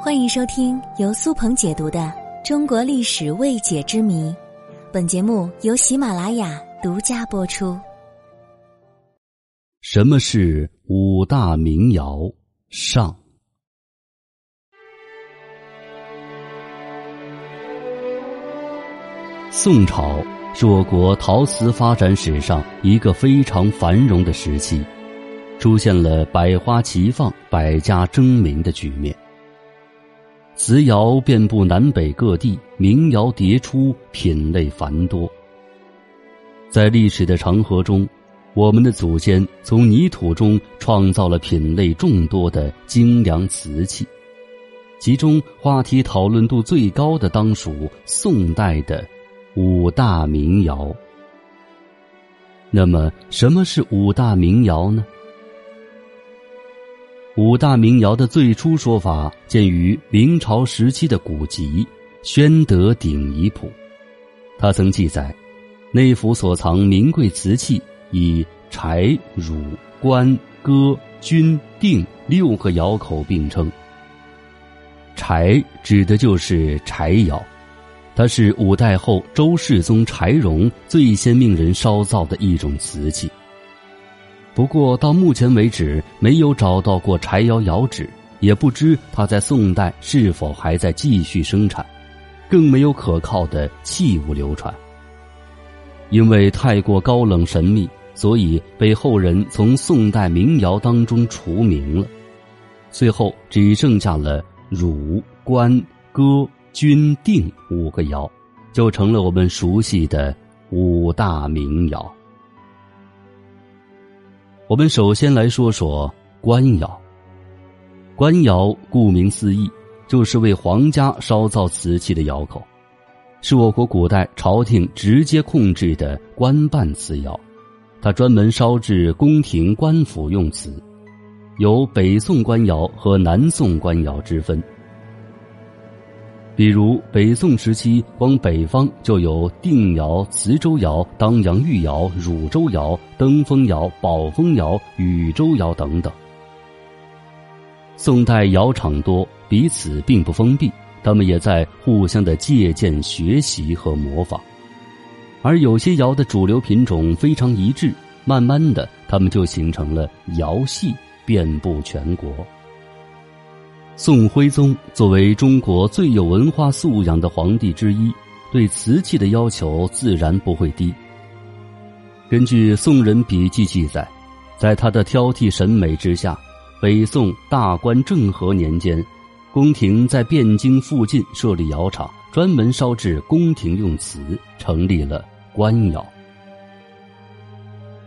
欢迎收听由苏鹏解读的《中国历史未解之谜》，本节目由喜马拉雅独家播出。什么是五大名窑？上，宋朝是我国陶瓷发展史上一个非常繁荣的时期，出现了百花齐放、百家争鸣的局面。瓷窑遍布南北各地，名窑迭出，品类繁多。在历史的长河中，我们的祖先从泥土中创造了品类众多的精良瓷器，其中话题讨论度最高的当属宋代的五大名窑。那么，什么是五大名窑呢？五大名窑的最初说法见于明朝时期的古籍《宣德鼎遗谱》，他曾记载，内府所藏名贵瓷器以柴、汝、官、哥、钧、定六个窑口并称。柴指的就是柴窑，它是五代后周世宗柴荣最先命人烧造的一种瓷器。不过到目前为止，没有找到过柴窑窑址，也不知它在宋代是否还在继续生产，更没有可靠的器物流传。因为太过高冷神秘，所以被后人从宋代名窑当中除名了。最后只剩下了汝、官、哥、钧、定五个窑，就成了我们熟悉的五大名窑。我们首先来说说官窑。官窑顾名思义，就是为皇家烧造瓷器的窑口，是我国古代朝廷直接控制的官办瓷窑。它专门烧制宫廷官府用瓷，有北宋官窑和南宋官窑之分。比如北宋时期，光北方就有定窑、磁州窑、当阳玉窑、汝州窑、登封窑、宝丰窑、禹州窑等等。宋代窑厂多，彼此并不封闭，他们也在互相的借鉴、学习和模仿。而有些窑的主流品种非常一致，慢慢的，他们就形成了窑系，遍布全国。宋徽宗作为中国最有文化素养的皇帝之一，对瓷器的要求自然不会低。根据《宋人笔记》记载，在他的挑剔审美之下，北宋大观政和年间，宫廷在汴京附近设立窑厂，专门烧制宫廷用瓷，成立了官窑。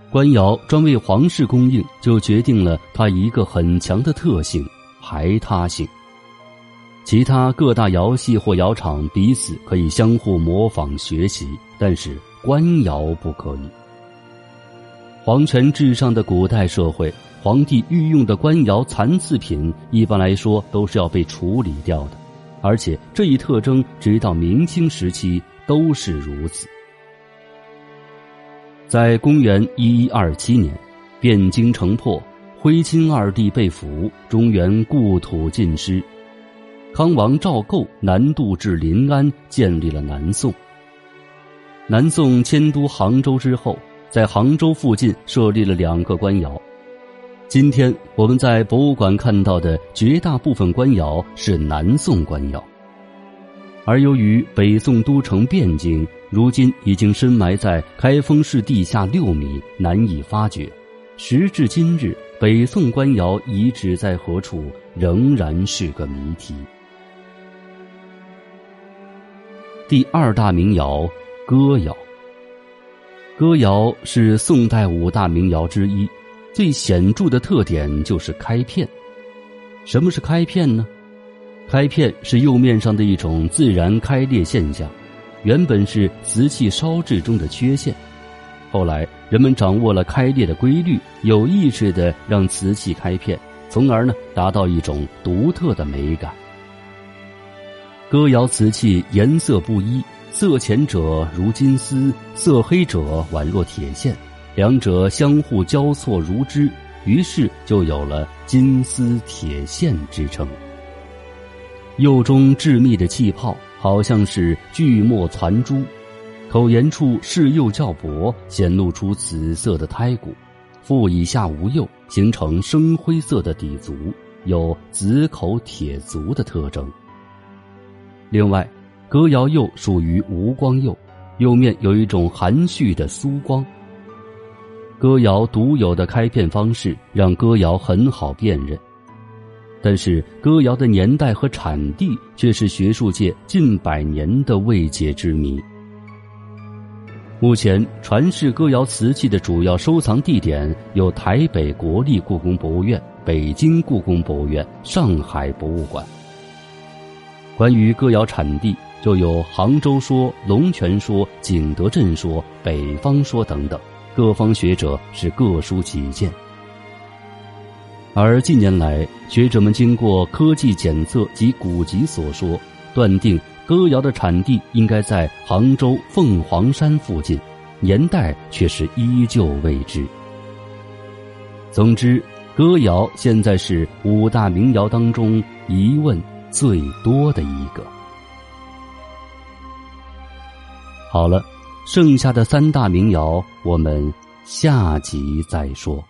官窑专为皇室供应，就决定了它一个很强的特性。排他性，其他各大窑系或窑厂彼此可以相互模仿学习，但是官窑不可以。皇权至上的古代社会，皇帝御用的官窑残次品一般来说都是要被处理掉的，而且这一特征直到明清时期都是如此。在公元一一二七年，汴京城破。徽钦二帝被俘，中原故土尽失。康王赵构南渡至临安，建立了南宋。南宋迁都杭州之后，在杭州附近设立了两个官窑。今天我们在博物馆看到的绝大部分官窑是南宋官窑，而由于北宋都城汴京如今已经深埋在开封市地下六米，难以发掘。时至今日。北宋官窑遗址在何处，仍然是个谜题。第二大名窑哥窑。哥窑是宋代五大名窑之一，最显著的特点就是开片。什么是开片呢？开片是釉面上的一种自然开裂现象，原本是瓷器烧制中的缺陷。后来，人们掌握了开裂的规律，有意识的让瓷器开片，从而呢达到一种独特的美感。哥窑瓷器颜色不一，色浅者如金丝，色黑者宛若铁线，两者相互交错如织，于是就有了金丝铁线之称。釉中致密的气泡，好像是锯末攒珠；口沿处饰釉较薄，显露出紫色的胎骨。腹以下无釉，形成深灰色的底足，有紫口铁足的特征。另外，歌窑釉属于无光釉，釉面有一种含蓄的酥光。歌窑独有的开片方式让歌窑很好辨认，但是歌窑的年代和产地却是学术界近百年的未解之谜。目前传世歌谣瓷器的主要收藏地点有台北国立故宫博物院、北京故宫博物院、上海博物馆。关于歌谣产地，就有杭州说、龙泉说、景德镇说、北方说等等。各方学者是各抒己见，而近年来，学者们经过科技检测及古籍所说，断定歌谣的产地应该在杭州凤凰山附近，年代却是依旧未知。总之，歌谣现在是五大名窑当中疑问最多的一个。好了。剩下的三大名窑，我们下集再说。